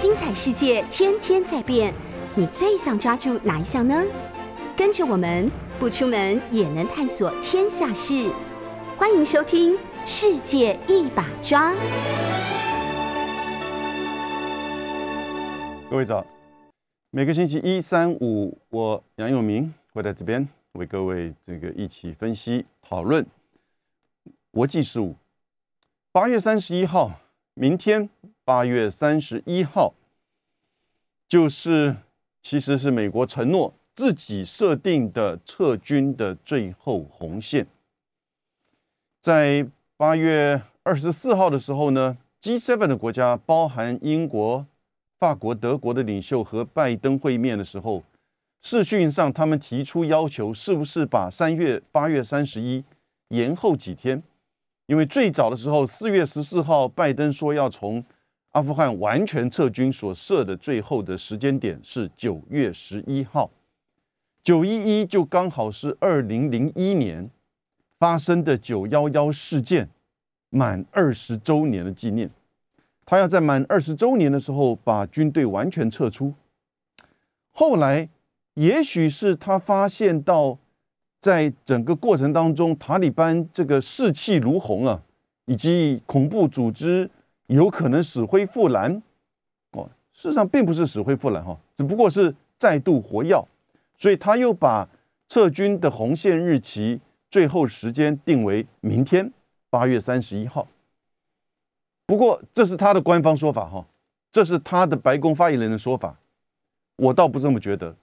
精彩世界天天在变，你最想抓住哪一项呢？跟着我们不出门也能探索天下事，欢迎收听《世界一把抓》。各位早，每个星期一、三、五，我杨永明会在这边为各位这个一起分析讨论国际事务。八月三十一号，明天八月三十一号，就是其实是美国承诺自己设定的撤军的最后红线。在八月二十四号的时候呢，G7 的国家包含英国。法国、德国的领袖和拜登会面的时候，视讯上他们提出要求，是不是把三月八月三十一延后几天？因为最早的时候，四月十四号，拜登说要从阿富汗完全撤军，所设的最后的时间点是九月十一号。九一一就刚好是二零零一年发生的九幺幺事件满二十周年的纪念。他要在满二十周年的时候把军队完全撤出。后来，也许是他发现到，在整个过程当中，塔利班这个士气如虹啊，以及恐怖组织有可能死灰复燃。哦，事实上并不是死灰复燃哈，只不过是再度活跃。所以他又把撤军的红线日期最后时间定为明天八月三十一号。不过这是他的官方说法哈，这是他的白宫发言人的说法，我倒不这么觉得。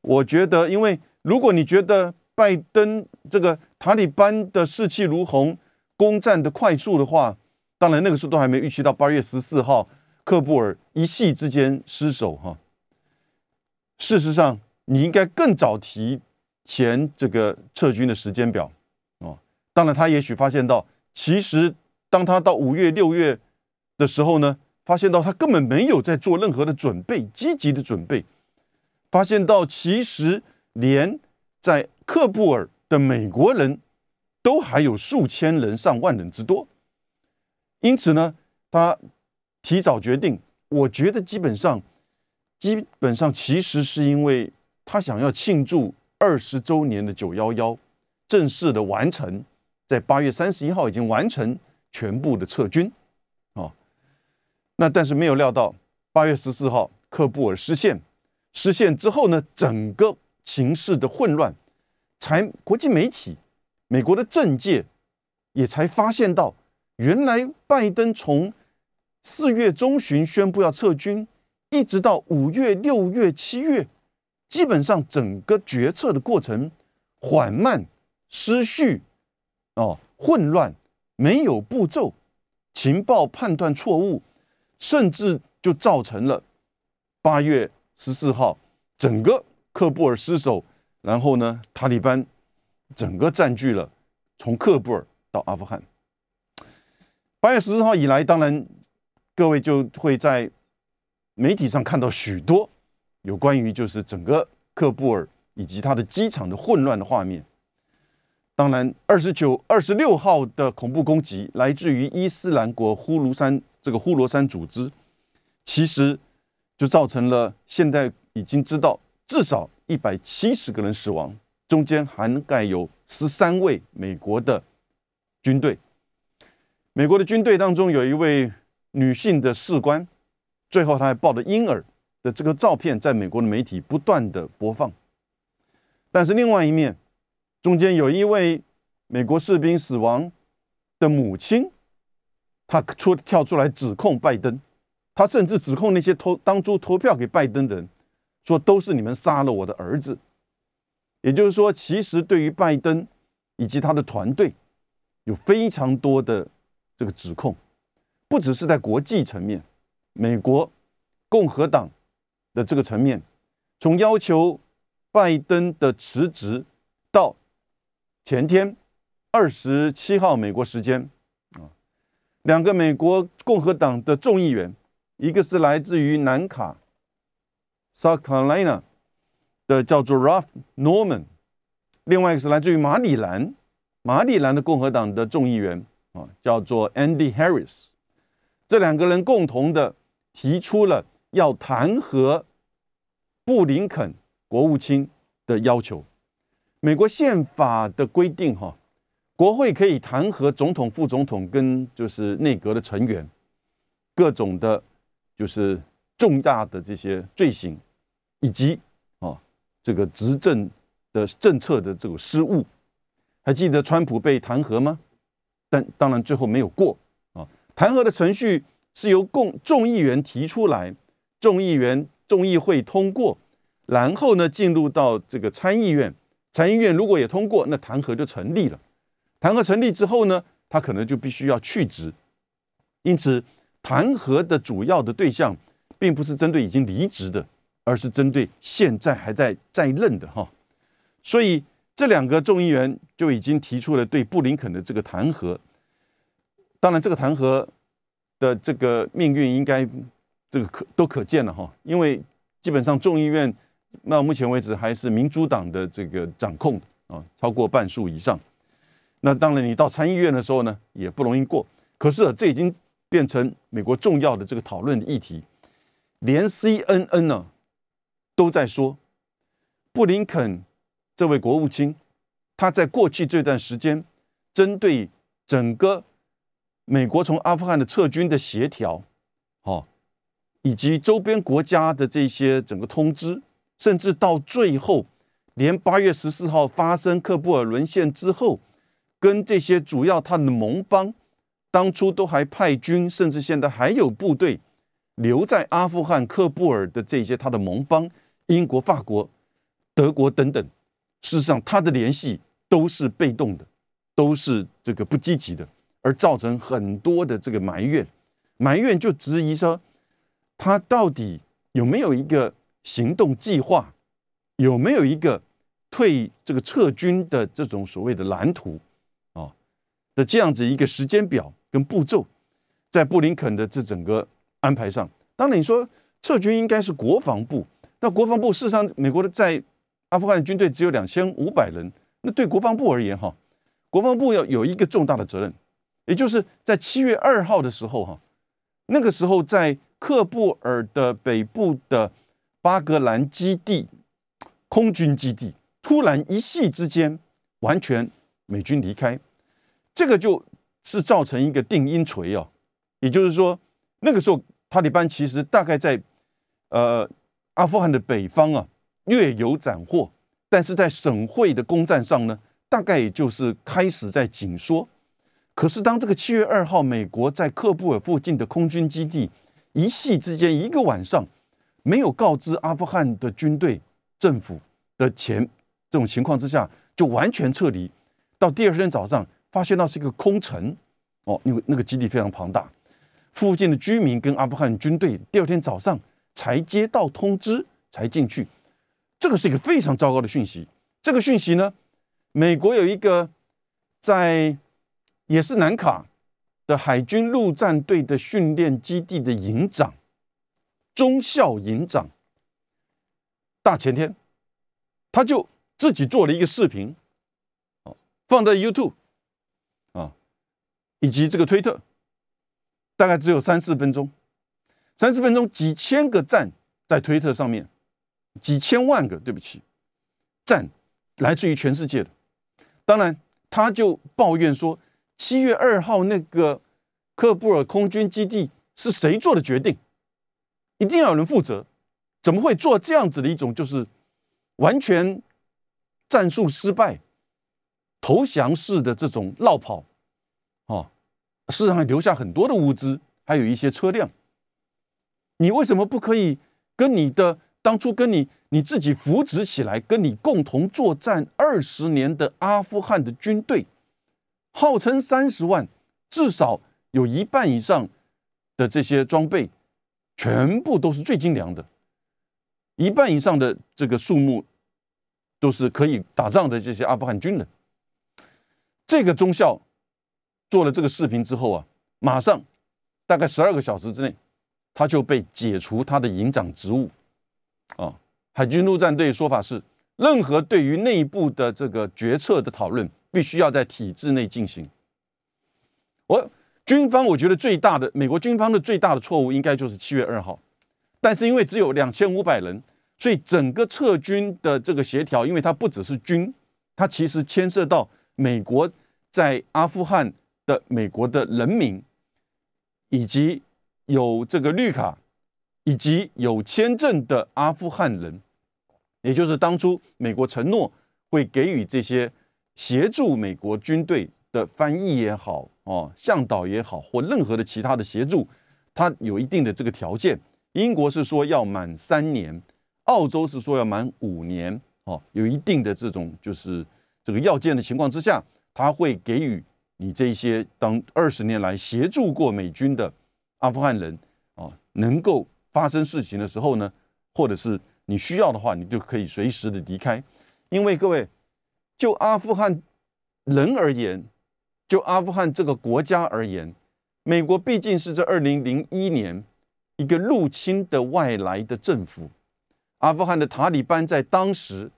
我觉得，因为如果你觉得拜登这个塔利班的士气如虹、攻占的快速的话，当然那个时候都还没预期到八月十四号克布尔一夕之间失守哈。事实上，你应该更早提前这个撤军的时间表哦。当然，他也许发现到其实。当他到五月、六月的时候呢，发现到他根本没有在做任何的准备，积极的准备。发现到其实连在克布尔的美国人都还有数千人、上万人之多。因此呢，他提早决定。我觉得基本上，基本上其实是因为他想要庆祝二十周年的九幺幺正式的完成，在八月三十一号已经完成。全部的撤军，哦，那但是没有料到八月十四号克布尔失陷，失陷之后呢，整个形势的混乱，才国际媒体、美国的政界也才发现到，原来拜登从四月中旬宣布要撤军，一直到五月、六月、七月，基本上整个决策的过程缓慢、失序，哦，混乱。没有步骤，情报判断错误，甚至就造成了八月十四号整个喀布尔失守，然后呢，塔利班整个占据了从喀布尔到阿富汗。八月十四号以来，当然各位就会在媒体上看到许多有关于就是整个喀布尔以及它的机场的混乱的画面。当然，二十九、二十六号的恐怖攻击来自于伊斯兰国呼卢山这个呼罗山组织，其实就造成了现在已经知道至少一百七十个人死亡，中间涵盖有十三位美国的军队。美国的军队当中有一位女性的士官，最后他还抱着婴儿的这个照片，在美国的媒体不断的播放。但是另外一面。中间有一位美国士兵死亡的母亲，她出跳出来指控拜登，她甚至指控那些投当初投票给拜登的人，说都是你们杀了我的儿子。也就是说，其实对于拜登以及他的团队，有非常多的这个指控，不只是在国际层面，美国共和党的这个层面，从要求拜登的辞职到。前天，二十七号美国时间，啊，两个美国共和党的众议员，一个是来自于南卡 （South Carolina） 的叫做 Ralph Norman，另外一个是来自于马里兰，马里兰的共和党的众议员，啊，叫做 Andy Harris。这两个人共同的提出了要弹劾布林肯国务卿的要求。美国宪法的规定，哈，国会可以弹劾总统、副总统跟就是内阁的成员，各种的，就是重大的这些罪行，以及啊这个执政的政策的这个失误。还记得川普被弹劾吗？但当然最后没有过啊。弹劾的程序是由共众议员提出来，众议员众议会通过，然后呢进入到这个参议院，参议院如果也通过，那弹劾就成立了。弹劾成立之后呢，他可能就必须要去职。因此，弹劾的主要的对象并不是针对已经离职的，而是针对现在还在在任的哈。所以。这两个众议员就已经提出了对布林肯的这个弹劾，当然，这个弹劾的这个命运应该这个可都可见了哈，因为基本上众议院到目前为止还是民主党的这个掌控啊，超过半数以上。那当然，你到参议院的时候呢，也不容易过。可是这已经变成美国重要的这个讨论的议题，连 CNN 呢都在说布林肯。这位国务卿，他在过去这段时间，针对整个美国从阿富汗的撤军的协调，哦，以及周边国家的这些整个通知，甚至到最后，连八月十四号发生喀布尔沦陷之后，跟这些主要他的盟邦，当初都还派军，甚至现在还有部队留在阿富汗喀布尔的这些他的盟邦，英国、法国、德国等等。事实上，他的联系都是被动的，都是这个不积极的，而造成很多的这个埋怨。埋怨就质疑说，他到底有没有一个行动计划，有没有一个退这个撤军的这种所谓的蓝图啊的这样子一个时间表跟步骤，在布林肯的这整个安排上。当然，你说撤军应该是国防部，那国防部事实上，美国的在。阿富汗军队只有两千五百人，那对国防部而言，哈，国防部要有一个重大的责任，也就是在七月二号的时候，哈，那个时候在喀布尔的北部的巴格兰基地空军基地，突然一夕之间完全美军离开，这个就是造成一个定音锤哦，也就是说，那个时候塔利班其实大概在呃阿富汗的北方啊。略有斩获，但是在省会的攻占上呢，大概也就是开始在紧缩。可是当这个七月二号，美国在喀布尔附近的空军基地一夕之间一个晚上没有告知阿富汗的军队政府的前这种情况之下，就完全撤离。到第二天早上，发现到是一个空城哦，因为那个基地非常庞大，附近的居民跟阿富汗军队第二天早上才接到通知，才进去。这个是一个非常糟糕的讯息。这个讯息呢，美国有一个在也是南卡的海军陆战队的训练基地的营长，中校营长，大前天他就自己做了一个视频，放在 YouTube 啊，以及这个推特，大概只有三四分钟，三四分钟几千个赞在推特上面。几千万个，对不起，赞来自于全世界的。当然，他就抱怨说，七月二号那个喀布尔空军基地是谁做的决定？一定要有人负责。怎么会做这样子的一种，就是完全战术失败、投降式的这种绕跑？哦，事实上还留下很多的物资，还有一些车辆。你为什么不可以跟你的？当初跟你你自己扶植起来，跟你共同作战二十年的阿富汗的军队，号称三十万，至少有一半以上的这些装备，全部都是最精良的，一半以上的这个数目都是可以打仗的这些阿富汗军人。这个中校做了这个视频之后啊，马上大概十二个小时之内，他就被解除他的营长职务。啊，海军陆战队说法是，任何对于内部的这个决策的讨论，必须要在体制内进行。我军方我觉得最大的美国军方的最大的错误，应该就是七月二号，但是因为只有两千五百人，所以整个撤军的这个协调，因为它不只是军，它其实牵涉到美国在阿富汗的美国的人民，以及有这个绿卡以及有签证的阿富汗人，也就是当初美国承诺会给予这些协助美国军队的翻译也好，哦，向导也好，或任何的其他的协助，他有一定的这个条件。英国是说要满三年，澳洲是说要满五年，哦，有一定的这种就是这个要件的情况之下，他会给予你这些当二十年来协助过美军的阿富汗人，哦，能够发生事情的时候呢，或者是你需要的话，你就可以随时的离开。因为各位，就阿富汗人而言，就阿富汗这个国家而言，美国毕竟是在二零零一年。一个入侵的外来的政府，阿富汗的塔利班在当时，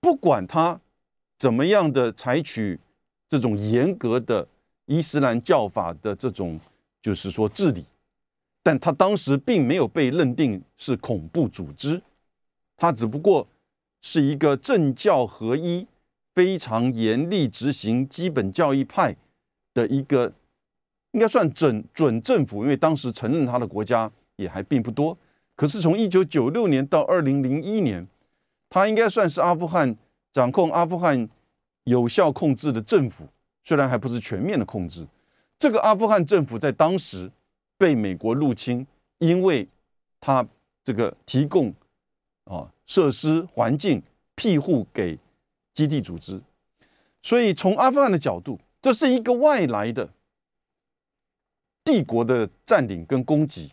不管他怎么样的采取这种严格的伊斯兰教法的这种，就是说治理，但他当时并没有被认定是恐怖组织，他只不过是一个政教合一、非常严厉执行基本教义派的一个，应该算准准政府，因为当时承认他的国家。也还并不多，可是从一九九六年到二零零一年，他应该算是阿富汗掌控阿富汗有效控制的政府，虽然还不是全面的控制。这个阿富汗政府在当时被美国入侵，因为他这个提供啊设施环境庇护给基地组织，所以从阿富汗的角度，这是一个外来的帝国的占领跟攻击。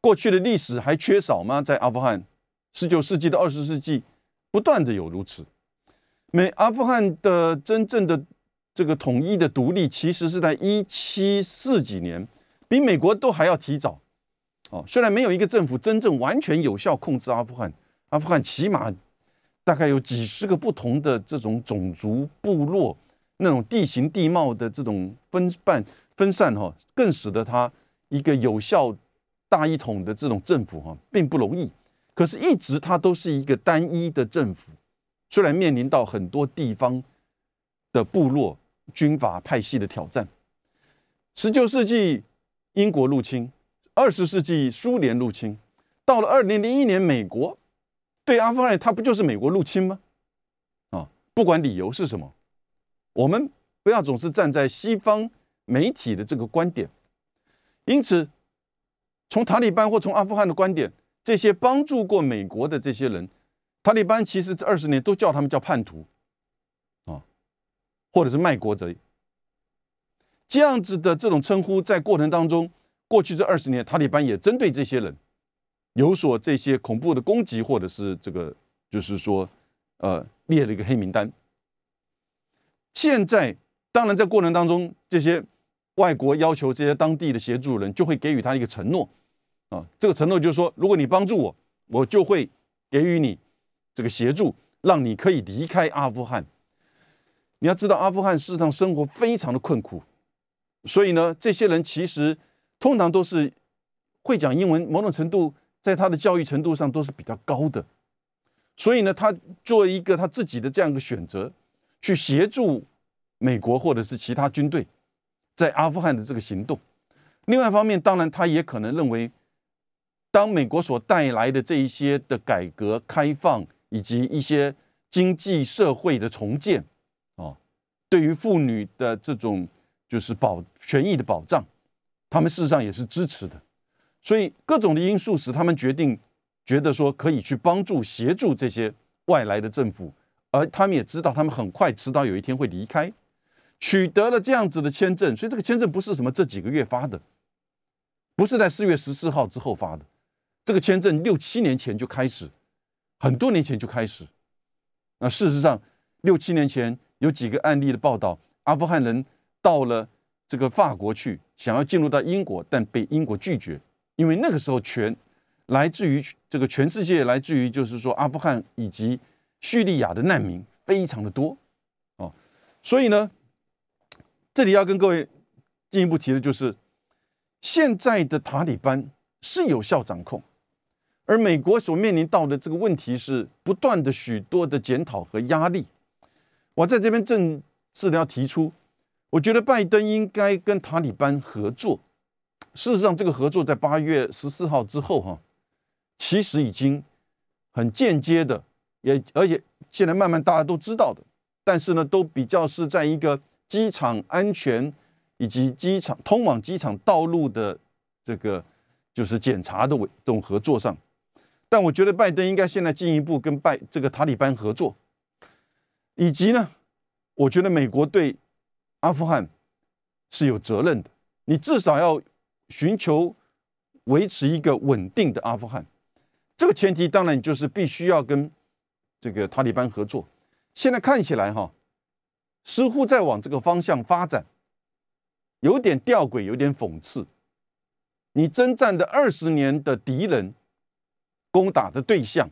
过去的历史还缺少吗？在阿富汗，十九世纪到二十世纪，不断的有如此。美阿富汗的真正的这个统一的独立，其实是在一七四几年，比美国都还要提早。哦，虽然没有一个政府真正完全有效控制阿富汗，阿富汗起码大概有几十个不同的这种种族部落，那种地形地貌的这种分半分散哈，更使得它一个有效。大一统的这种政府哈，并不容易。可是，一直它都是一个单一的政府，虽然面临到很多地方的部落军阀派系的挑战。十九世纪英国入侵，二十世纪苏联入侵，到了二零零一年，美国对阿富汗，它不就是美国入侵吗？啊，不管理由是什么，我们不要总是站在西方媒体的这个观点。因此。从塔利班或从阿富汗的观点，这些帮助过美国的这些人，塔利班其实这二十年都叫他们叫叛徒，啊，或者是卖国贼，这样子的这种称呼，在过程当中，过去这二十年，塔利班也针对这些人有所这些恐怖的攻击，或者是这个就是说，呃，列了一个黑名单。现在当然在过程当中，这些外国要求这些当地的协助人，就会给予他一个承诺。啊，这个承诺就是说，如果你帮助我，我就会给予你这个协助，让你可以离开阿富汗。你要知道，阿富汗事实上生活非常的困苦，所以呢，这些人其实通常都是会讲英文，某种程度在他的教育程度上都是比较高的。所以呢，他做一个他自己的这样一个选择，去协助美国或者是其他军队在阿富汗的这个行动。另外一方面，当然他也可能认为。当美国所带来的这一些的改革开放，以及一些经济社会的重建，啊，对于妇女的这种就是保权益的保障，他们事实上也是支持的。所以各种的因素使他们决定，觉得说可以去帮助协助这些外来的政府，而他们也知道他们很快迟早有一天会离开，取得了这样子的签证。所以这个签证不是什么这几个月发的，不是在四月十四号之后发的。这个签证六七年前就开始，很多年前就开始。那事实上，六七年前有几个案例的报道，阿富汗人到了这个法国去，想要进入到英国，但被英国拒绝，因为那个时候全来自于这个全世界，来自于就是说阿富汗以及叙利亚的难民非常的多哦，所以呢，这里要跟各位进一步提的就是，现在的塔利班是有效掌控。而美国所面临到的这个问题是不断的许多的检讨和压力。我在这边正式的要提出，我觉得拜登应该跟塔利班合作。事实上，这个合作在八月十四号之后，哈，其实已经很间接的，也而且现在慢慢大家都知道的，但是呢，都比较是在一个机场安全以及机场通往机场道路的这个就是检查的这种合作上。但我觉得拜登应该现在进一步跟拜这个塔利班合作，以及呢，我觉得美国对阿富汗是有责任的，你至少要。寻求维持一个稳定的阿富汗，这个前提当然就是必须要跟这个塔利班合作。现在看起来哈，似乎在往这个方向发展，有点吊诡，有点讽刺。你征战的二十年的敌人，攻打的对象，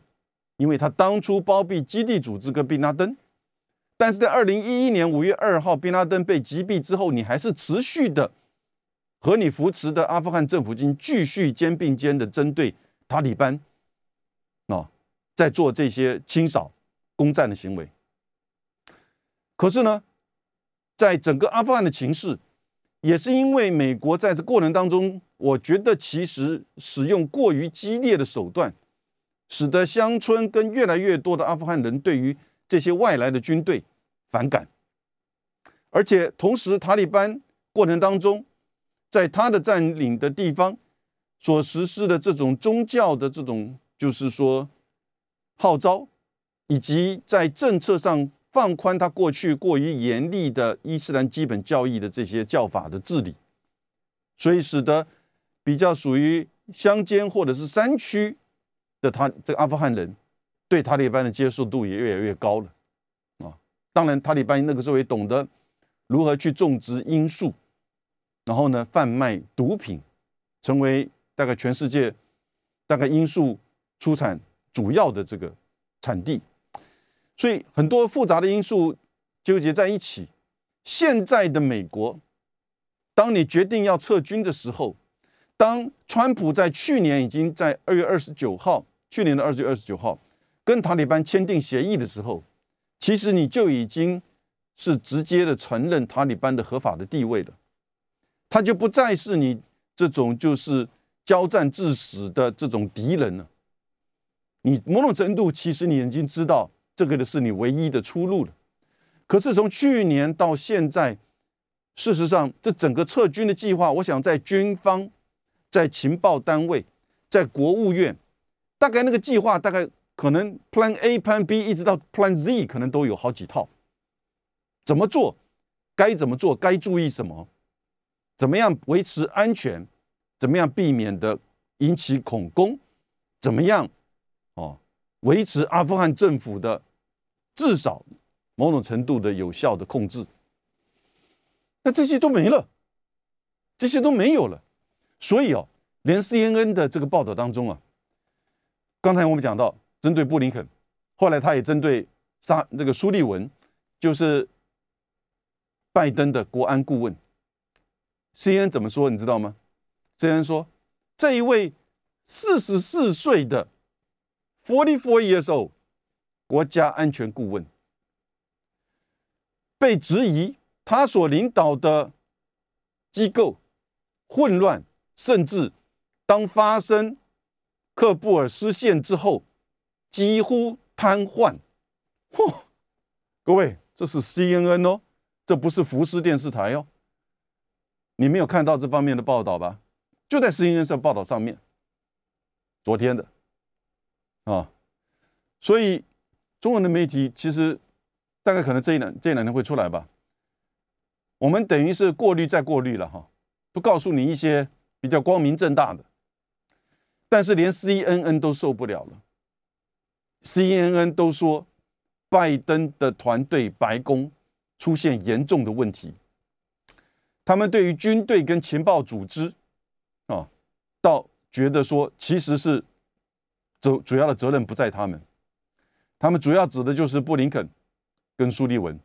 因为他当初包庇基地组织跟宾拉登，但是在二零一一年五月二号宾拉登被击毙之后，你还是持续的。和你扶持的阿富汗政府军继续肩并肩的针对塔利班，啊，在做这些清扫、攻占的行为。可是呢，在整个阿富汗的情势，也是因为美国在这过程当中，我觉得其实使用过于激烈的手段，使得乡村跟越来越多的阿富汗人对于这些外来的军队反感，而且同时塔利班过程当中。在他的占领的地方所实施的这种宗教的这种，就是说号召，以及在政策上放宽他过去过于严厉的伊斯兰基本教义的这些教法的治理，所以使得比较属于乡间或者是山区的他这个阿富汗人对塔利班的接受度也越来越高了。当然，塔利班那个时候也懂得如何去种植罂粟。然后呢，贩卖毒品，成为大概全世界大概罂粟出产主要的这个产地，所以很多复杂的因素纠结在一起。现在的美国，当你决定要撤军的时候，当川普在去年已经在二月二十九号，去年的二月二十九号跟塔利班签订协议的时候，其实你就已经是直接的承认塔利班的合法的地位了。他就不再是你这种就是交战致死的这种敌人了。你某种程度其实你已经知道这个的是你唯一的出路了。可是从去年到现在，事实上这整个撤军的计划，我想在军方、在情报单位、在国务院，大概那个计划大概可能 Plan A、Plan B 一直到 Plan Z 可能都有好几套。怎么做？该怎么做？该注意什么？怎么样维持安全？怎么样避免的引起恐攻？怎么样哦维持阿富汗政府的至少某种程度的有效的控制？那这些都没了，这些都没有了。所以哦，连 CNN 的这个报道当中啊，刚才我们讲到针对布林肯，后来他也针对沙那个苏利文，就是拜登的国安顾问。CNN 怎么说？你知道吗？CNN 说，这一位四十四岁的 forty four years old 国家安全顾问被质疑，他所领导的机构混乱，甚至当发生克布尔失陷之后，几乎瘫痪。嚯！各位，这是 CNN 哦，这不是福斯电视台哦。你没有看到这方面的报道吧？就在《新闻社》报道上面，昨天的啊，所以中文的媒体其实大概可能这一两这两天会出来吧。我们等于是过滤再过滤了哈，不告诉你一些比较光明正大的，但是连 CNN 都受不了了，CNN 都说拜登的团队白宫出现严重的问题。他们对于军队跟情报组织，啊，倒觉得说其实是主主要的责任不在他们，他们主要指的就是布林肯跟苏利文，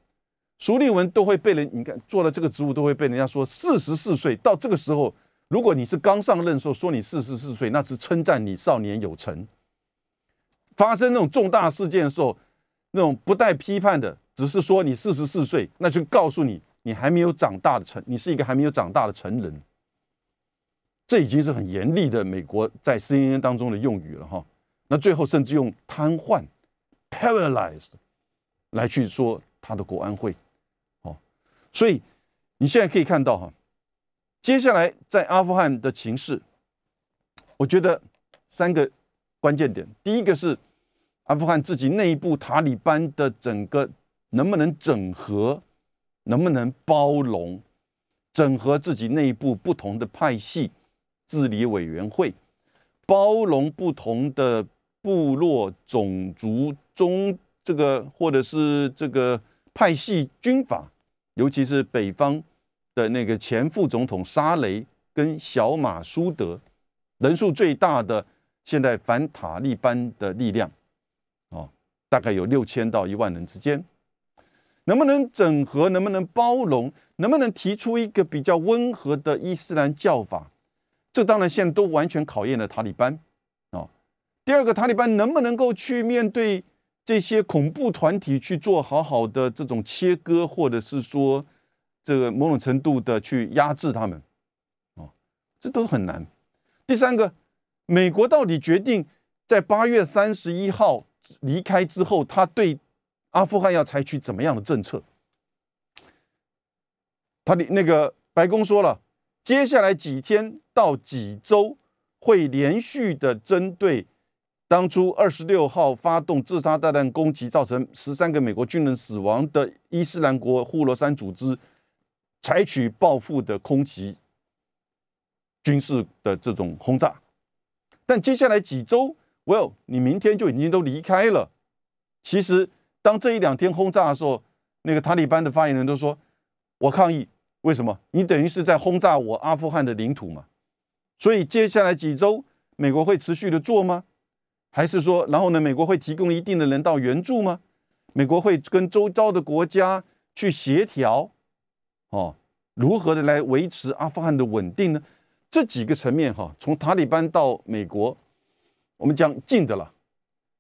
苏利文都会被人你看做了这个职务都会被人家说四十四岁到这个时候，如果你是刚上任的时候说你四十四岁，那是称赞你少年有成，发生那种重大事件的时候，那种不带批判的，只是说你四十四岁，那就告诉你你还没有长大的成，你是一个还没有长大的成人。这已经是很严厉的美国在 CNN 当中的用语了哈。那最后甚至用瘫痪 （paralyzed） 来去说他的国安会。哦，所以你现在可以看到哈，接下来在阿富汗的情势，我觉得三个关键点。第一个是阿富汗自己内部塔利班的整个能不能整合，能不能包容，整合自己内部不同的派系。治理委员会包容不同的部落、种族、中这个或者是这个派系军阀，尤其是北方的那个前副总统沙雷跟小马苏德，人数最大的现在反塔利班的力量，大概有六千到一万人之间，能不能整合？能不能包容？能不能提出一个比较温和的伊斯兰教法？这当然现在都完全考验了塔利班啊。第二个，塔利班能不能够去面对这些恐怖团体去做好好的这种切割，或者是说这个某种程度的去压制他们啊？这都很难。第三个，美国到底决定在八月三十一号离开之后，他对阿富汗要采取怎么样的政策？他的那个白宫说了。接下来几天到几周会连续的针对当初二十六号发动自杀炸弹攻击，造成十三个美国军人死亡的伊斯兰国呼罗珊组织采取报复的空袭军事的这种轰炸。但接下来几周，Well，你明天就已经都离开了。其实当这一两天轰炸的时候，那个塔利班的发言人都说：“我抗议。”为什么？你等于是在轰炸我阿富汗的领土嘛？所以接下来几周，美国会持续的做吗？还是说，然后呢？美国会提供一定的人道援助吗？美国会跟周遭的国家去协调，哦，如何的来维持阿富汗的稳定呢？这几个层面哈，从塔利班到美国，我们讲近的了，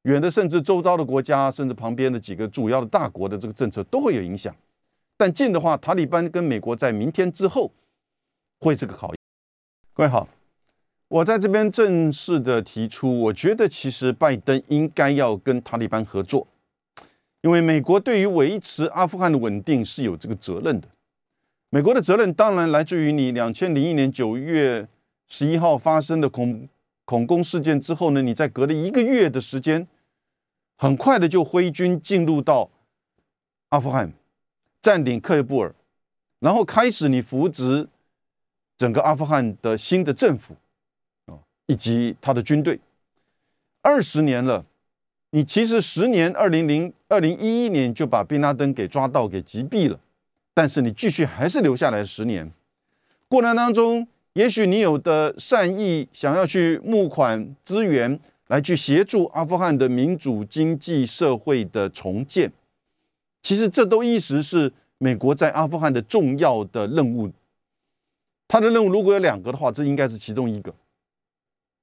远的甚至周遭的国家，甚至旁边的几个主要的大国的这个政策都会有影响。但近的话，塔利班跟美国在明天之后会这个考验。各位好，我在这边正式的提出，我觉得其实拜登应该要跟塔利班合作，因为美国对于维持阿富汗的稳定是有这个责任的。美国的责任当然来自于你两千零一年九月十一号发生的恐恐攻事件之后呢，你在隔了一个月的时间，很快的就挥军进入到阿富汗。占领克布尔，然后开始你扶植整个阿富汗的新的政府啊，以及他的军队。二十年了，你其实十年，二零零二零一一年就把宾拉登给抓到、给击毙了，但是你继续还是留下来十年。过程当中，也许你有的善意想要去募款资源，来去协助阿富汗的民主经济社会的重建。其实这都一直是美国在阿富汗的重要的任务。他的任务如果有两个的话，这应该是其中一个。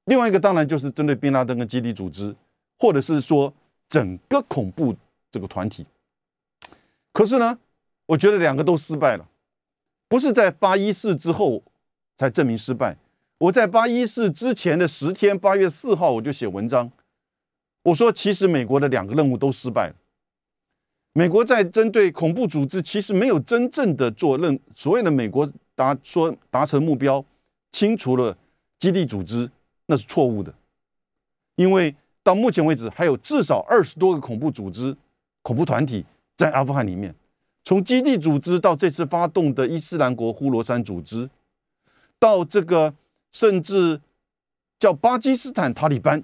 另外一个当然就是针对宾拉登跟基地组织，或者是说整个恐怖这个团体。可是呢，我觉得两个都失败了。不是在八一四之后才证明失败。我在八一四之前的十天，八月四号我就写文章，我说其实美国的两个任务都失败了。美国在针对恐怖组织，其实没有真正的做任所谓的美国达说达成目标，清除了基地组织，那是错误的。因为到目前为止，还有至少二十多个恐怖组织、恐怖团体在阿富汗里面。从基地组织到这次发动的伊斯兰国呼罗珊组织，到这个甚至叫巴基斯坦塔利班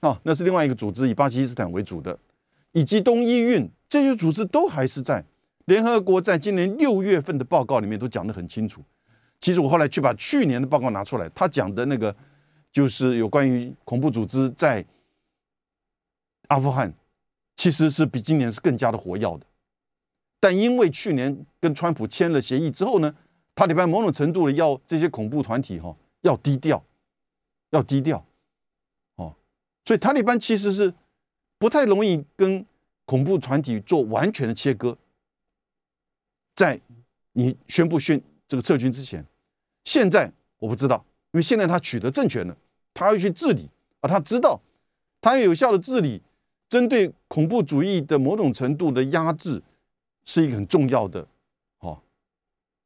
啊，那是另外一个组织，以巴基斯坦为主的，以及东伊运。这些组织都还是在联合国在今年六月份的报告里面都讲得很清楚。其实我后来去把去年的报告拿出来，他讲的那个就是有关于恐怖组织在阿富汗，其实是比今年是更加的活跃的。但因为去年跟川普签了协议之后呢，塔利班某种程度的要这些恐怖团体哈要低调，要低调，哦，所以塔利班其实是不太容易跟恐怖团体做完全的切割。在你宣布宣这个撤军之前，现在我不知道，因为现在他取得政权了，他要去治理啊，他知道他要有效的治理，针对恐怖主义的某种程度的压制，是一个很重要的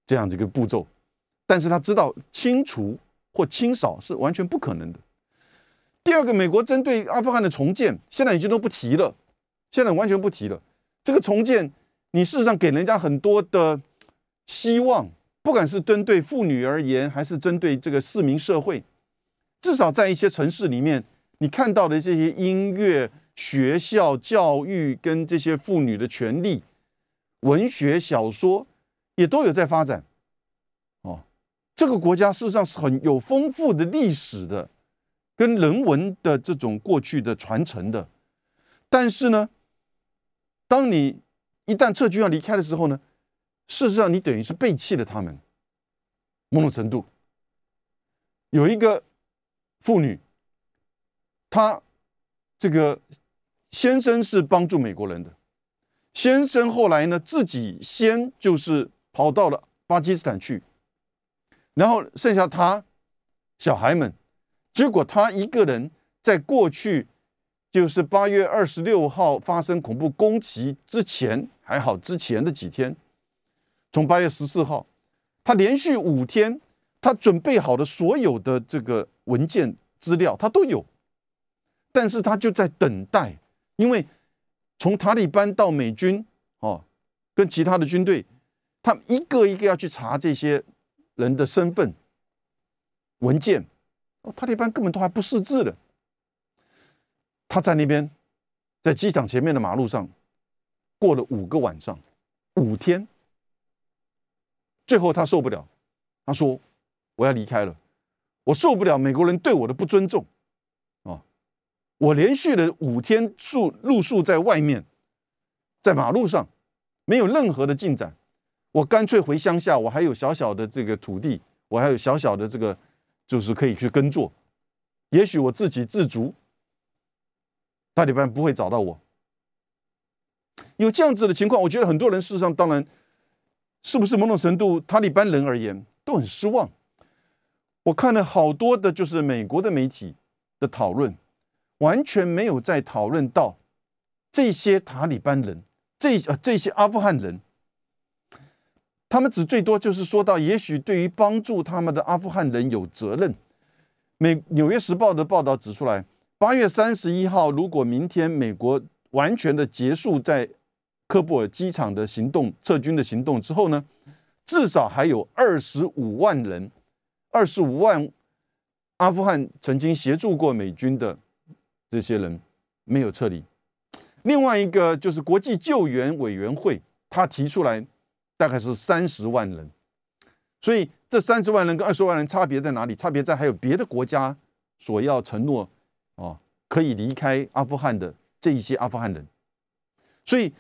这样的一个步骤。但是他知道清除或清扫是完全不可能的。第二个，美国针对阿富汗的重建，现在已经都不提了，现在完全不提了。这个重建。你事实上给人家很多的希望，不管是针对妇女而言，还是针对这个市民社会，至少在一些城市里面，你看到的这些音乐、学校、教育跟这些妇女的权利、文学、小说，也都有在发展。哦，这个国家事实上是很有丰富的历史的，跟人文的这种过去的传承的。但是呢，当你一旦撤军要离开的时候呢，事实上你等于是背弃了他们。某种程度，有一个妇女，她这个先生是帮助美国人的，先生后来呢自己先就是跑到了巴基斯坦去，然后剩下他小孩们，结果他一个人在过去。就是八月二十六号发生恐怖攻击之前还好，之前的几天，从八月十四号，他连续五天，他准备好的所有的这个文件资料他都有，但是他就在等待，因为从塔利班到美军哦，跟其他的军队，他一个一个要去查这些人的身份文件，哦，塔利班根本都还不识字的。他在那边，在机场前面的马路上过了五个晚上，五天，最后他受不了，他说：“我要离开了，我受不了美国人对我的不尊重啊！我连续的五天宿露宿在外面，在马路上，没有任何的进展，我干脆回乡下，我还有小小的这个土地，我还有小小的这个，就是可以去耕作，也许我自给自足。”塔利班不会找到我，有这样子的情况，我觉得很多人事实上，当然是不是某种程度，塔利班人而言都很失望。我看了好多的，就是美国的媒体的讨论，完全没有在讨论到这些塔利班人，这呃这些阿富汗人，他们只最多就是说到，也许对于帮助他们的阿富汗人有责任。美《纽约时报》的报道指出来。八月三十一号，如果明天美国完全的结束在科布尔机场的行动、撤军的行动之后呢，至少还有二十五万人，二十五万阿富汗曾经协助过美军的这些人没有撤离。另外一个就是国际救援委员会，他提出来大概是三十万人，所以这三十万人跟二十万人差别在哪里？差别在还有别的国家所要承诺。哦，可以离开阿富汗的这一些阿富汗人，所以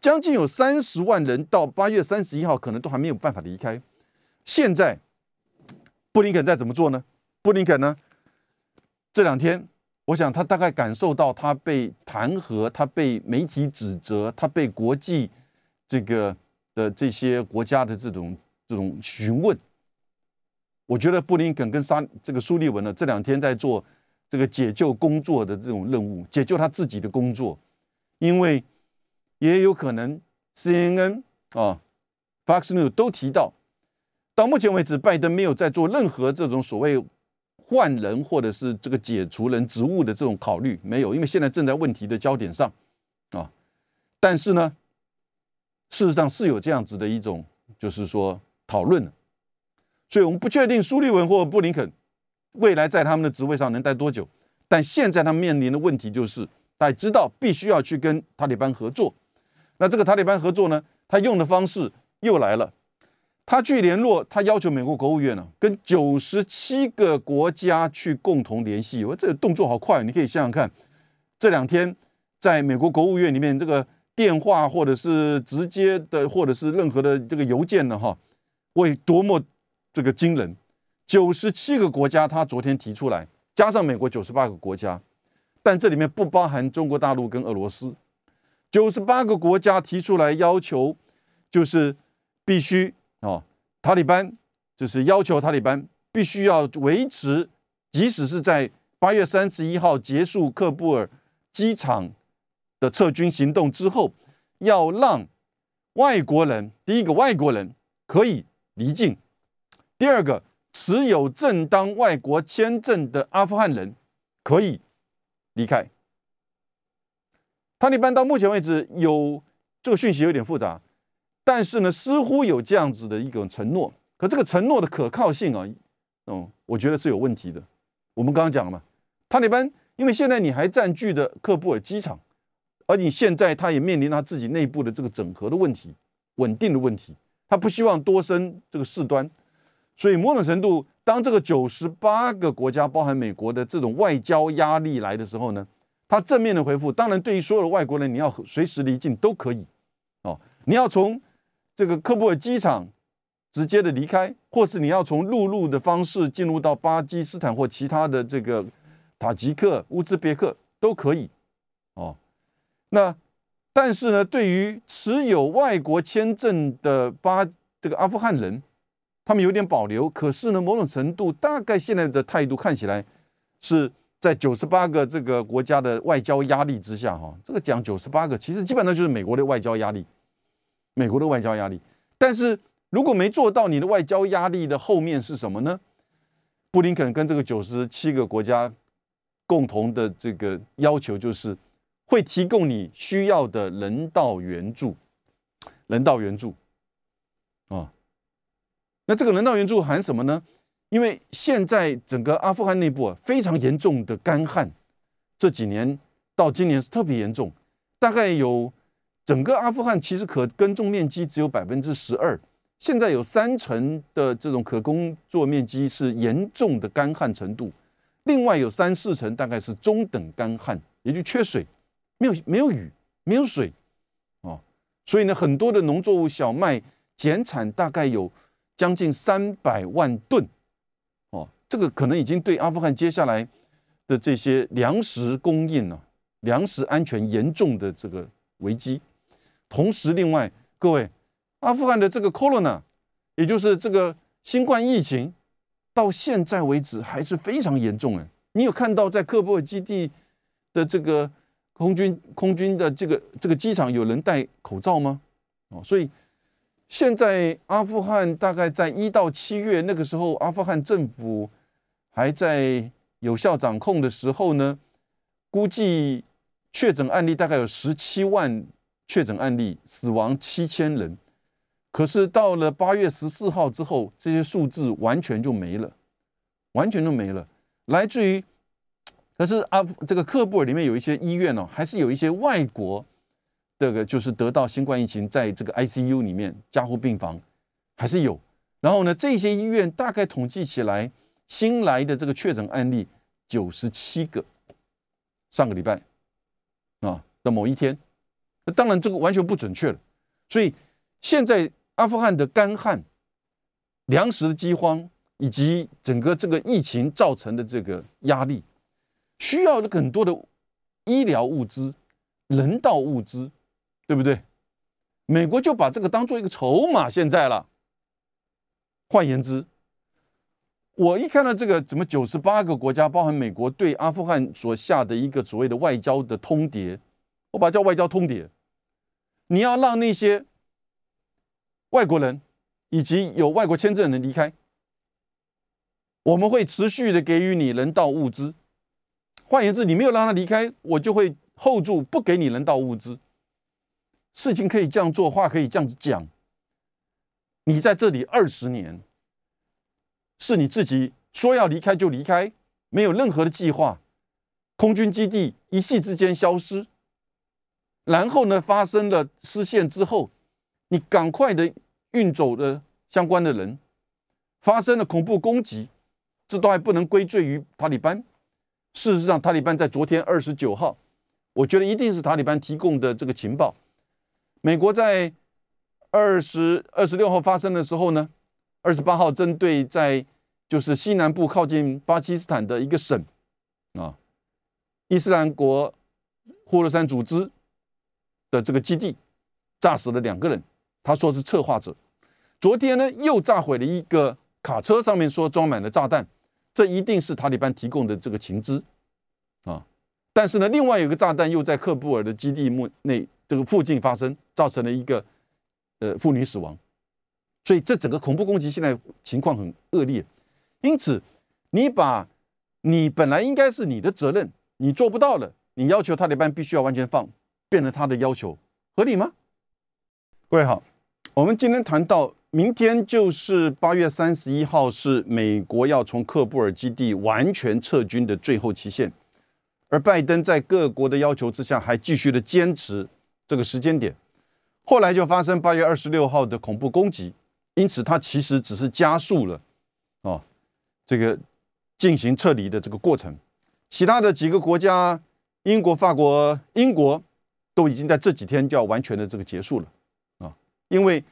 将近有三十万人到八月三十一号可能都还没有办法离开。现在布林肯在怎么做呢？布林肯呢？这两天，我想他大概感受到他被弹劾，他被媒体指责，他被国际这个的这些国家的这种这种询问。我觉得布林肯跟沙这个苏利文呢，这两天在做。这个解救工作的这种任务，解救他自己的工作，因为也有可能 CNN 啊、Fox News 都提到，到目前为止，拜登没有在做任何这种所谓换人或者是这个解除人职务的这种考虑，没有，因为现在正在问题的焦点上啊。但是呢，事实上是有这样子的一种，就是说讨论所以我们不确定苏利文或布林肯。未来在他们的职位上能待多久？但现在他们面临的问题就是，大家知道必须要去跟塔利班合作。那这个塔利班合作呢？他用的方式又来了，他去联络，他要求美国国务院呢，跟九十七个国家去共同联系。我这个动作好快，你可以想想看，这两天在美国国务院里面，这个电话或者是直接的，或者是任何的这个邮件呢，哈，会多么这个惊人。九十七个国家，他昨天提出来，加上美国九十八个国家，但这里面不包含中国大陆跟俄罗斯。九十八个国家提出来要求，就是必须哦，塔利班就是要求塔利班必须要维持，即使是在八月三十一号结束喀布尔机场的撤军行动之后，要让外国人，第一个外国人可以离境，第二个持有正当外国签证的阿富汗人可以离开。塔利班到目前为止有这个讯息有点复杂，但是呢，似乎有这样子的一种承诺。可这个承诺的可靠性啊，嗯，我觉得是有问题的。我们刚刚讲了嘛，塔利班因为现在你还占据的喀布尔机场，而你现在他也面临他自己内部的这个整合的问题、稳定的问题，他不希望多生这个事端，所以某种程度，当这个九十八个国家，包含美国的这种外交压力来的时候呢？他正面的回复，当然对于所有的外国人，你要随时离境都可以，哦，你要从这个科布尔机场直接的离开，或是你要从陆路的方式进入到巴基斯坦或其他的这个塔吉克、乌兹别克都可以，那但是呢，对于持有外国签证的巴这个阿富汗人，他们有点保留，可是呢，某种程度大概现在的态度看起来是。在九十八个这个国家的外交压力之下，哈，这个讲九十八个，其实基本上就是美国的外交压力，美国的外交压力。但是如果没做到，你的外交压力的后面是什么呢？布林肯跟这个九十七个国家共同的这个要求就是，会提供你需要的人道援助，人道援助啊。那这个人道援助含什么呢？因为现在整个阿富汗内部啊非常严重的干旱，这几年到今年是特别严重，大概有整个阿富汗其实可耕种面积只有百分之十二，现在有三成的这种可工作面积是严重的干旱程度，另外有三四成大概是中等干旱，也就缺水，没有没有雨，没有水，哦，所以呢很多的农作物小麦减产大概有将近三百万吨。哦这个可能已经对阿富汗接下来的这些粮食供应呢，粮食安全严重的这个危机。同时，另外各位，阿富汗的这个 corona，也就是这个新冠疫情，到现在为止还是非常严重哎。你有看到在喀布尔基地的这个空军空军的这个这个机场有人戴口罩吗？哦，所以现在阿富汗大概在一到七月那个时候，阿富汗政府。还在有效掌控的时候呢，估计确诊案例大概有十七万确诊案例，死亡七千人。可是到了八月十四号之后，这些数字完全就没了，完全都没了。来自于，可是阿这个喀布尔里面有一些医院呢，还是有一些外国这个就是得到新冠疫情，在这个 ICU 里面加护病房还是有。然后呢，这些医院大概统计起来。新来的这个确诊案例九十七个，上个礼拜啊的某一天，那当然这个完全不准确了。所以现在阿富汗的干旱、粮食的饥荒以及整个这个疫情造成的这个压力，需要的很多的医疗物资、人道物资，对不对？美国就把这个当做一个筹码，现在了。换言之。我一看到这个，怎么九十八个国家，包含美国对阿富汗所下的一个所谓的外交的通牒，我把它叫外交通牒。你要让那些外国人以及有外国签证的人离开，我们会持续的给予你人道物资。换言之，你没有让他离开，我就会 hold 住，不给你人道物资。事情可以这样做，话可以这样子讲。你在这里二十年。是你自己说要离开就离开，没有任何的计划，空军基地一夕之间消失，然后呢发生了失陷之后，你赶快的运走的相关的人，发生了恐怖攻击，这都还不能归罪于塔利班。事实上，塔利班在昨天二十九号，我觉得一定是塔利班提供的这个情报。美国在二十二十六号发生的时候呢？二十八号，针对在就是西南部靠近巴基斯坦的一个省啊，伊斯兰国呼罗珊组织的这个基地，炸死了两个人。他说是策划者。昨天呢，又炸毁了一个卡车，上面说装满了炸弹，这一定是塔利班提供的这个情资啊。但是呢，另外有个炸弹又在喀布尔的基地目内这个附近发生，造成了一个呃妇女死亡。所以这整个恐怖攻击现在情况很恶劣。因此，你把你本来应该是你的责任，你做不到了，你要求塔利班必须要完全放，变成他的要求，合理吗？各位好。我们今天谈到，明天就是八月三十一号，是美国要从喀布尔基地完全撤军的最后期限。而拜登在各国的要求之下，还继续的坚持这个时间点。后来就发生八月二十六号的恐怖攻击，因此他其实只是加速了哦这个进行撤离的这个过程。其他的几个国家，英国、法国、英国都已经在这几天就要完全的这个结束了啊。因为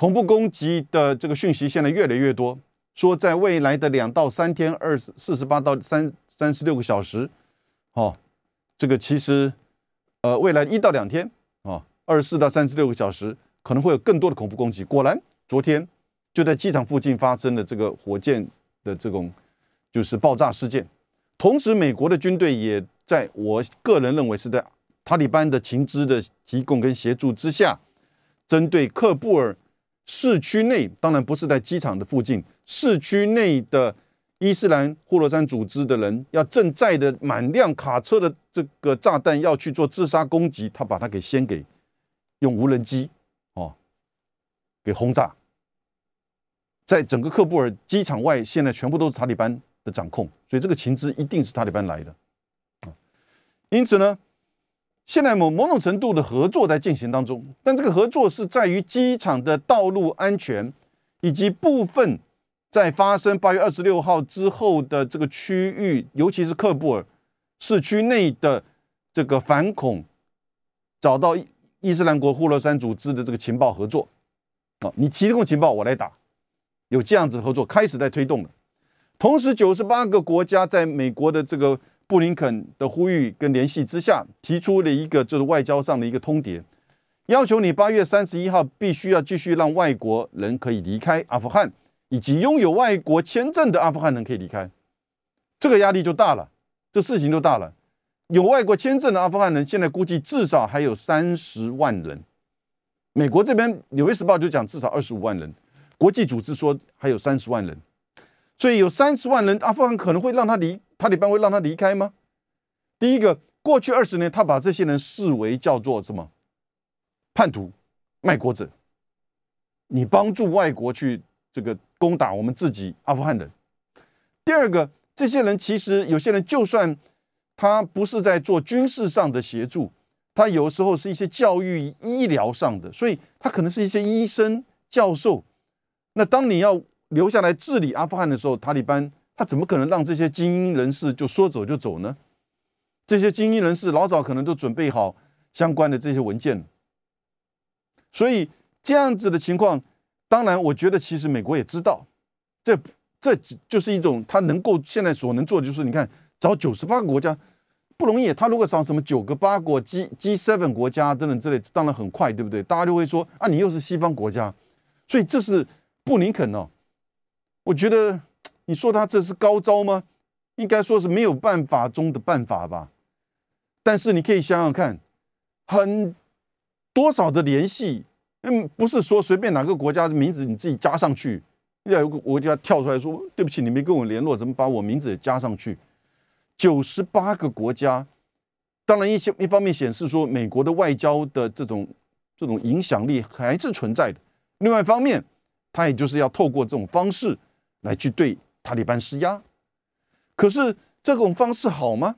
恐怖攻击的这个讯息现在越来越多，说在未来的两到三天，二十四十八到三三十六个小时，哦，这个其实呃未来一到两天啊，二十四到三十六个小时可能会有更多的恐怖攻击。果然，昨天就在机场附近发生了这个火箭的这种就是爆炸事件，同时美国的军队也在我个人认为是在塔利班的情资的提供跟协助之下。针对喀布尔市区内，当然不是在机场的附近，市区内的伊斯兰呼罗珊组织的人，要正载的满辆卡车的这个炸弹要去做自杀攻击，他把它给先给用无人机哦给轰炸，在整个喀布尔机场外，现在全部都是塔利班的掌控，所以这个情资一定是塔利班来的因此呢。现在某某种程度的合作在进行当中，但这个合作是在于机场的道路安全，以及部分在发生八月二十六号之后的这个区域，尤其是喀布尔市区内的这个反恐，找到伊斯兰国呼罗珊组织的这个情报合作啊，你提供情报我来打，有这样子合作开始在推动了。同时，九十八个国家在美国的这个。布林肯的呼吁跟联系之下，提出了一个就是外交上的一个通牒，要求你八月三十一号必须要继续让外国人可以离开阿富汗，以及拥有外国签证的阿富汗人可以离开。这个压力就大了，这事情就大了。有外国签证的阿富汗人，现在估计至少还有三十万人。美国这边《纽约时报》就讲至少二十五万人，国际组织说还有三十万人，所以有三十万人，阿富汗可能会让他离。塔利班会让他离开吗？第一个，过去二十年，他把这些人视为叫做什么叛徒、卖国者。你帮助外国去这个攻打我们自己阿富汗人。第二个，这些人其实有些人就算他不是在做军事上的协助，他有时候是一些教育、医疗上的，所以他可能是一些医生、教授。那当你要留下来治理阿富汗的时候，塔利班。他怎么可能让这些精英人士就说走就走呢？这些精英人士老早可能都准备好相关的这些文件，所以这样子的情况，当然我觉得其实美国也知道，这这就是一种他能够现在所能做的，就是你看找九十八个国家不容易，他如果找什么九个八国 G G seven 国家等等之类，当然很快，对不对？大家就会说啊，你又是西方国家，所以这是布林肯哦，我觉得。你说他这是高招吗？应该说是没有办法中的办法吧。但是你可以想想看，很多少的联系，嗯，不是说随便哪个国家的名字你自己加上去，要有个国家跳出来说对不起，你没跟我联络，怎么把我名字也加上去？九十八个国家，当然一些一方面显示说美国的外交的这种这种影响力还是存在的，另外一方面，他也就是要透过这种方式来去对。塔利班施压，可是这种方式好吗？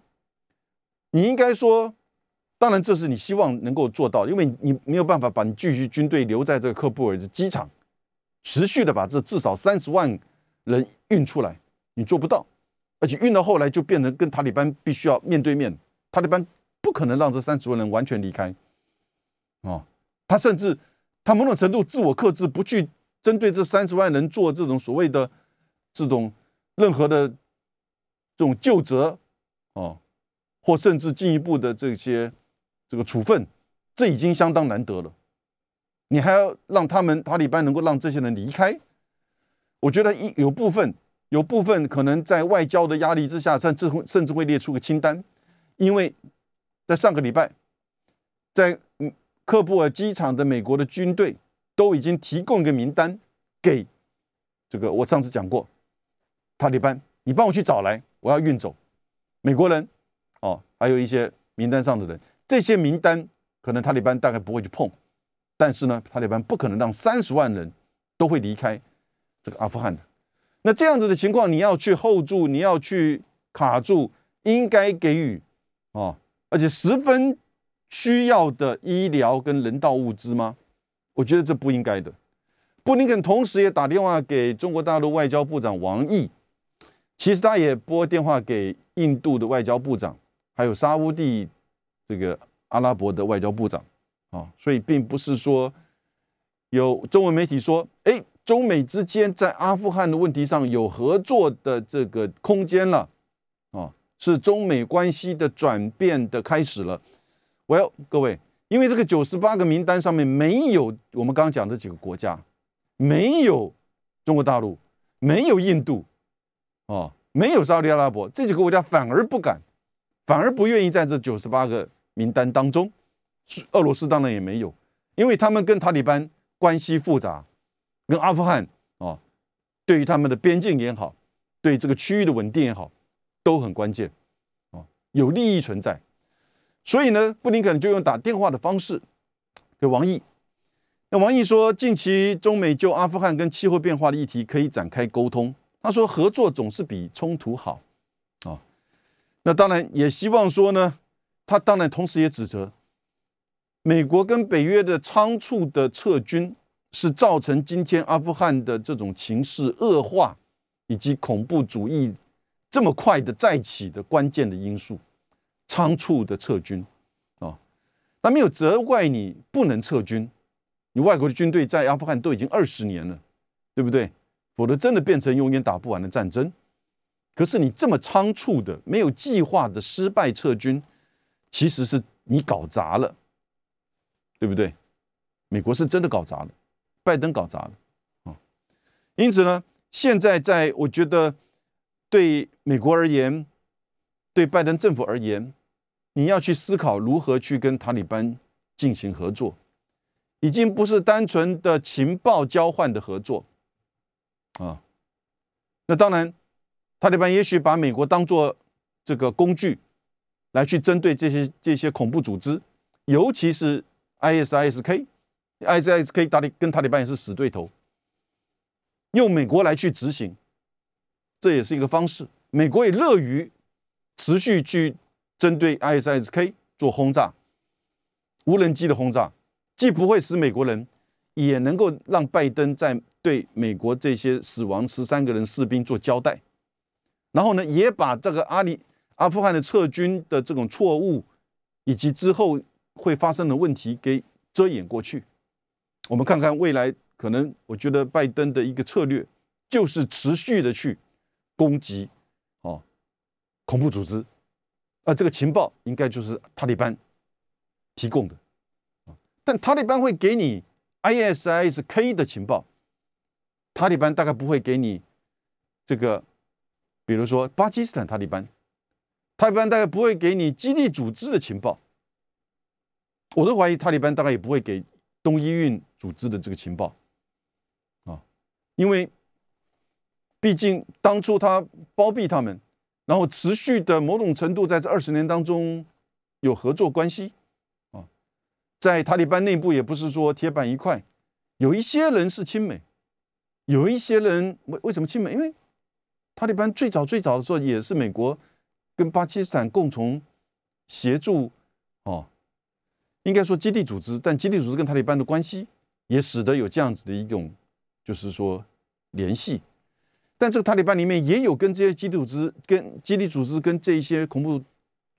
你应该说，当然这是你希望能够做到，因为你没有办法把你继续军队留在这个喀布尔的机场，持续的把这至少三十万人运出来，你做不到，而且运到后来就变成跟塔利班必须要面对面，塔利班不可能让这三十万人完全离开，哦，他甚至他某种程度自我克制，不去针对这三十万人做这种所谓的。这种任何的这种就责哦，或甚至进一步的这些这个处分，这已经相当难得了。你还要让他们塔利班能够让这些人离开？我觉得一有部分有部分可能在外交的压力之下，甚至会甚至会列出个清单，因为在上个礼拜，在嗯喀布尔机场的美国的军队都已经提供一个名单给这个我上次讲过塔利班，你帮我去找来，我要运走美国人哦，还有一些名单上的人，这些名单可能塔利班大概不会去碰，但是呢，塔利班不可能让三十万人都会离开。这个阿富汗的，那这样子的情况，你要去 hold 住，你要去卡住，应该给予啊，而且十分需要的医疗跟人道物资吗？我觉得这不应该的。布林肯同时也打电话给中国大陆外交部长王毅，其实他也拨电话给印度的外交部长，还有沙乌地这个阿拉伯的外交部长啊，所以并不是说有中文媒体说，哎。中美之间在阿富汗的问题上有合作的这个空间了，啊，是中美关系的转变的开始了。Well，各位，因为这个九十八个名单上面没有我们刚刚讲这几个国家，没有中国大陆，没有印度，哦，没有沙利阿拉伯这几个国家反而不敢，反而不愿意在这九十八个名单当中。俄罗斯当然也没有，因为他们跟塔利班关系复杂。跟阿富汗啊，对于他们的边境也好，对这个区域的稳定也好，都很关键啊，有利益存在。所以呢，布林肯就用打电话的方式给王毅。那王毅说，近期中美就阿富汗跟气候变化的议题可以展开沟通。他说，合作总是比冲突好啊。那当然也希望说呢，他当然同时也指责美国跟北约的仓促的撤军。是造成今天阿富汗的这种情势恶化，以及恐怖主义这么快的再起的关键的因素，仓促的撤军啊，那没有责怪你不能撤军，你外国的军队在阿富汗都已经二十年了，对不对？否则真的变成永远打不完的战争。可是你这么仓促的、没有计划的失败撤军，其实是你搞砸了，对不对？美国是真的搞砸了。拜登搞砸了啊！因此呢，现在在我觉得，对美国而言，对拜登政府而言，你要去思考如何去跟塔利班进行合作，已经不是单纯的情报交换的合作啊。那当然，塔利班也许把美国当做这个工具，来去针对这些这些恐怖组织，尤其是 ISISK。ISIS-K 塔利跟塔利班也是死对头，用美国来去执行，这也是一个方式。美国也乐于持续去针对 ISIS-K 做轰炸，无人机的轰炸，既不会使美国人，也能够让拜登在对美国这些死亡十三个人士兵做交代。然后呢，也把这个阿里阿富汗的撤军的这种错误，以及之后会发生的问题给遮掩过去。我们看看未来可能，我觉得拜登的一个策略就是持续的去攻击哦恐怖组织，啊，这个情报应该就是塔利班提供的但塔利班会给你 ISIS-K 的情报，塔利班大概不会给你这个，比如说巴基斯坦塔利班，塔利班大概不会给你基地组织的情报，我都怀疑塔利班大概也不会给。东伊运组织的这个情报。啊，因为毕竟当初他包庇他们，然后持续的某种程度在这二十年当中有合作关系。啊，在塔利班内部也不是说铁板一块，有一些人是亲美，有一些人为为什么亲美？因为塔利班最早最早的时候也是美国跟巴基斯坦共同协助哦。应该说基地组织，但基地组织跟塔利班的关系也使得有这样子的一种，就是说联系。但这个塔利班里面也有跟这些基地组织、跟基地组织、跟这一些恐怖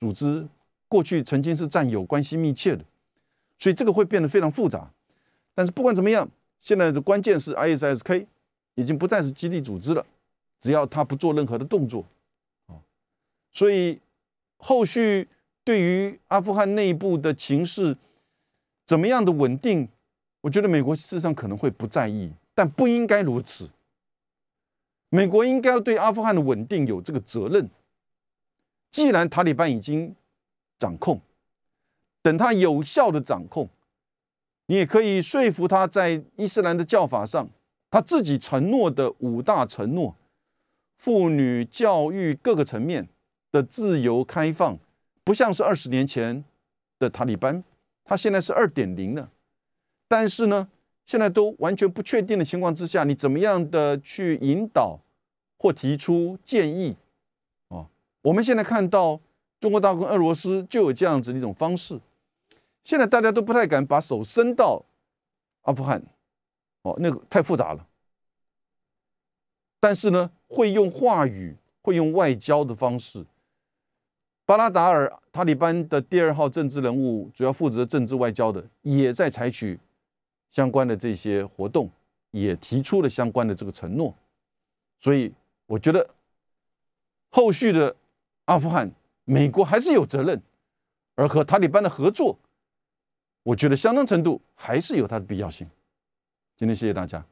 组织过去曾经是战友关系密切的，所以这个会变得非常复杂。但是不管怎么样，现在的关键是 ISSK 已经不再是基地组织了，只要他不做任何的动作，啊，所以后续对于阿富汗内部的情势怎么样的稳定，我觉得美国事实上可能会不在意，但不应该如此。美国应该要对阿富汗的稳定有这个责任。既然塔利班已经掌控，等他有效的掌控，你也可以说服他在伊斯兰的教法上，他自己承诺的五大承诺，妇女教育各个层面的自由开放。不像是二十年前的塔利班，他现在是二点零了，但是呢，现在都完全不确定的情况之下，你怎么样的去引导或提出建议？哦，我们现在看到中国大陆跟俄罗斯就有这样子一种方式，现在大家都不太敢把手伸到阿富汗，哦，那个太复杂了，但是呢，会用话语，会用外交的方式。巴拉达尔，塔利班的第二号政治人物，主要负责政治外交的，也在采取相关的这些活动，也提出了相关的这个承诺。所以，我觉得后续的阿富汗，美国还是有责任，而和塔利班的合作，我觉得相当程度还是有它的必要性。今天谢谢大家。